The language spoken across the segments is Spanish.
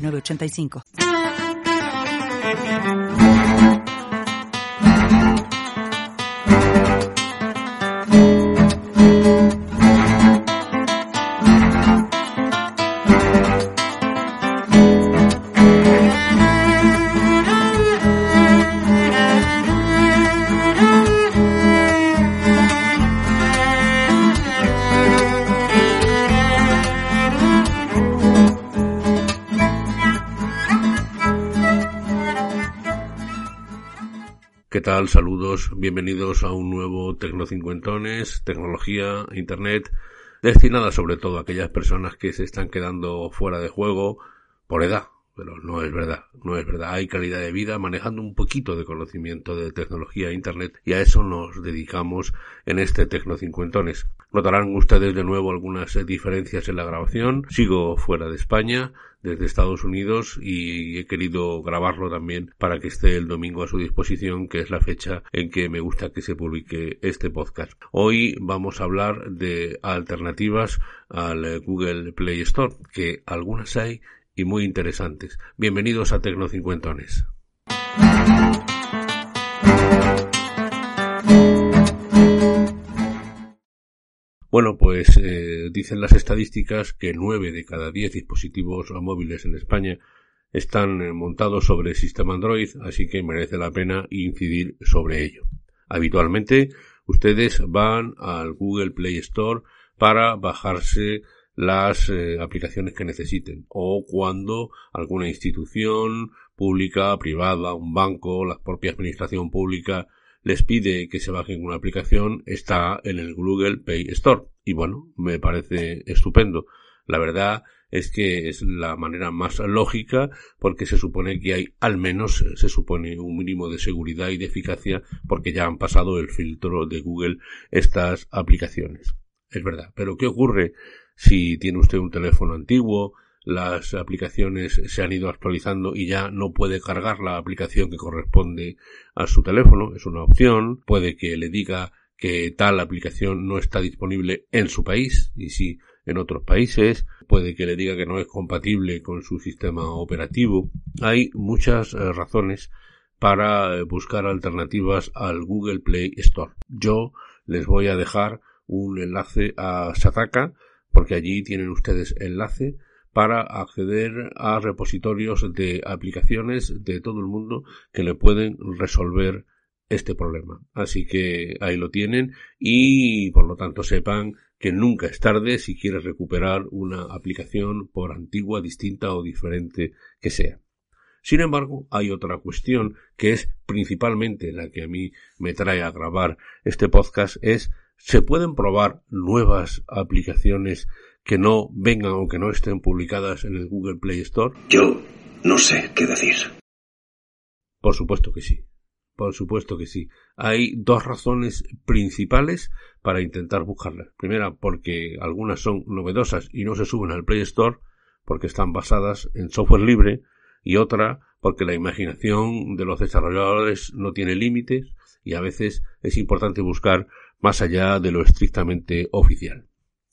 906985. ¿Qué tal? Saludos, bienvenidos a un nuevo Tecnocincuentones, tecnología, internet, destinada sobre todo a aquellas personas que se están quedando fuera de juego por edad, pero no es verdad, no es verdad. Hay calidad de vida manejando un poquito de conocimiento de tecnología e internet y a eso nos dedicamos en este Tecnocincuentones. Notarán ustedes de nuevo algunas diferencias en la grabación. Sigo fuera de España, desde Estados Unidos y he querido grabarlo también para que esté el domingo a su disposición, que es la fecha en que me gusta que se publique este podcast. Hoy vamos a hablar de alternativas al Google Play Store, que algunas hay muy interesantes. Bienvenidos a Tecnocincuentones. Bueno, pues eh, dicen las estadísticas que nueve de cada diez dispositivos móviles en España están eh, montados sobre el sistema Android, así que merece la pena incidir sobre ello. Habitualmente ustedes van al Google Play Store para bajarse las eh, aplicaciones que necesiten o cuando alguna institución pública, privada, un banco, la propia administración pública les pide que se bajen una aplicación, está en el Google Play Store. Y bueno, me parece estupendo. La verdad es que es la manera más lógica porque se supone que hay al menos se supone un mínimo de seguridad y de eficacia porque ya han pasado el filtro de Google estas aplicaciones. Es verdad. Pero ¿qué ocurre si tiene usted un teléfono antiguo, las aplicaciones se han ido actualizando y ya no puede cargar la aplicación que corresponde a su teléfono, es una opción, puede que le diga que tal aplicación no está disponible en su país y sí en otros países, puede que le diga que no es compatible con su sistema operativo. Hay muchas eh, razones para eh, buscar alternativas al Google Play Store. Yo les voy a dejar un enlace a Sataka porque allí tienen ustedes enlace para acceder a repositorios de aplicaciones de todo el mundo que le pueden resolver este problema. Así que ahí lo tienen y por lo tanto sepan que nunca es tarde si quieres recuperar una aplicación por antigua, distinta o diferente que sea. Sin embargo, hay otra cuestión que es principalmente la que a mí me trae a grabar este podcast es ¿Se pueden probar nuevas aplicaciones que no vengan o que no estén publicadas en el Google Play Store? Yo no sé qué decir. Por supuesto que sí. Por supuesto que sí. Hay dos razones principales para intentar buscarlas. Primera, porque algunas son novedosas y no se suben al Play Store porque están basadas en software libre y otra porque la imaginación de los desarrolladores no tiene límites y a veces es importante buscar más allá de lo estrictamente oficial.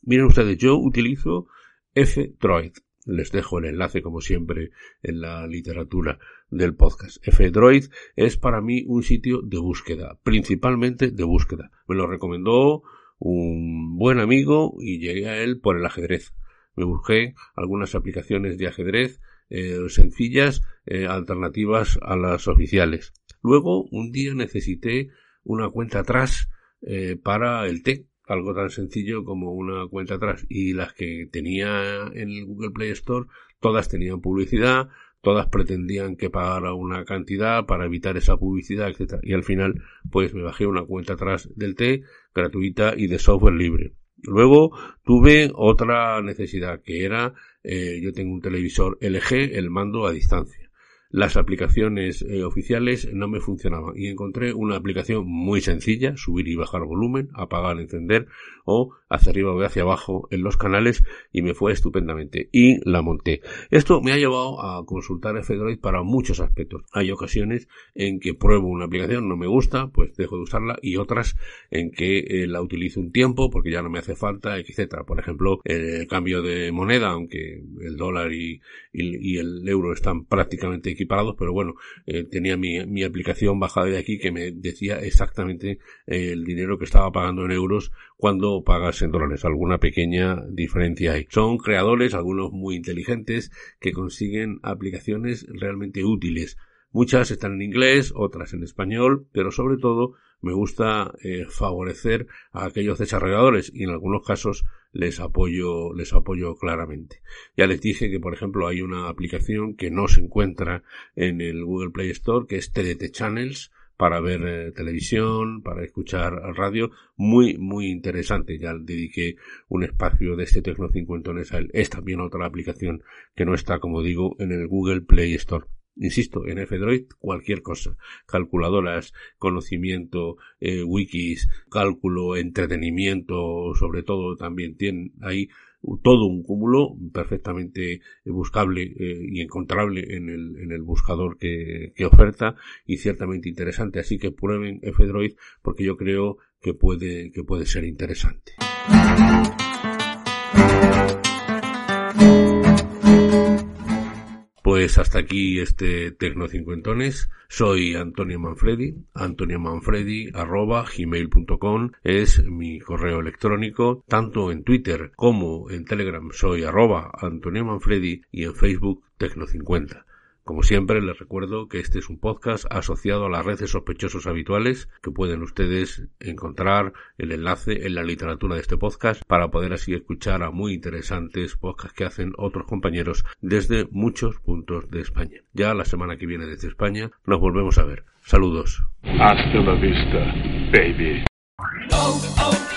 Miren ustedes, yo utilizo F-Droid. Les dejo el enlace, como siempre, en la literatura del podcast. F-Droid es para mí un sitio de búsqueda, principalmente de búsqueda. Me lo recomendó un buen amigo y llegué a él por el ajedrez. Me busqué algunas aplicaciones de ajedrez eh, sencillas, eh, alternativas a las oficiales. Luego, un día necesité una cuenta atrás eh, para el té, algo tan sencillo como una cuenta atrás. Y las que tenía en el Google Play Store, todas tenían publicidad, todas pretendían que pagara una cantidad para evitar esa publicidad, etcétera. Y al final, pues me bajé una cuenta atrás del té, gratuita y de software libre. Luego tuve otra necesidad que era eh, yo tengo un televisor LG, el mando a distancia las aplicaciones eh, oficiales no me funcionaban y encontré una aplicación muy sencilla, subir y bajar volumen, apagar, encender o hacia arriba o hacia abajo en los canales y me fue estupendamente y la monté. Esto me ha llevado a consultar F-Droid para muchos aspectos. Hay ocasiones en que pruebo una aplicación, no me gusta, pues dejo de usarla y otras en que eh, la utilizo un tiempo porque ya no me hace falta, etcétera. Por ejemplo, el cambio de moneda, aunque el dólar y, y el euro están prácticamente equiparados, pero bueno, eh, tenía mi, mi, aplicación bajada de aquí que me decía exactamente eh, el dinero que estaba pagando en euros cuando pagas en dólares. Alguna pequeña diferencia hay. Son creadores, algunos muy inteligentes, que consiguen aplicaciones realmente útiles. Muchas están en inglés, otras en español, pero sobre todo me gusta eh, favorecer a aquellos desarrolladores y en algunos casos les apoyo, les apoyo claramente. Ya les dije que, por ejemplo, hay una aplicación que no se encuentra en el Google Play Store, que es TDT Channels, para ver eh, televisión, para escuchar radio, muy, muy interesante. Ya dediqué un espacio de este Tecno 50 a él. Es también otra aplicación que no está, como digo, en el Google Play Store. Insisto, en F-Droid cualquier cosa. Calculadoras, conocimiento, eh, wikis, cálculo, entretenimiento, sobre todo también tienen ahí todo un cúmulo perfectamente buscable eh, y encontrable en el, en el buscador que, que, oferta y ciertamente interesante. Así que prueben F-Droid porque yo creo que puede, que puede ser interesante. Hasta aquí este Tecno Cincuentones. Soy Antonio Manfredi. Antonio Manfredi arroba gmail.com es mi correo electrónico. Tanto en Twitter como en Telegram soy arroba Antonio Manfredi y en Facebook Tecno50. Como siempre, les recuerdo que este es un podcast asociado a las redes sospechosos habituales, que pueden ustedes encontrar el enlace en la literatura de este podcast para poder así escuchar a muy interesantes podcasts que hacen otros compañeros desde muchos puntos de España. Ya la semana que viene desde España nos volvemos a ver. Saludos. Hasta la vista, baby. Oh, oh.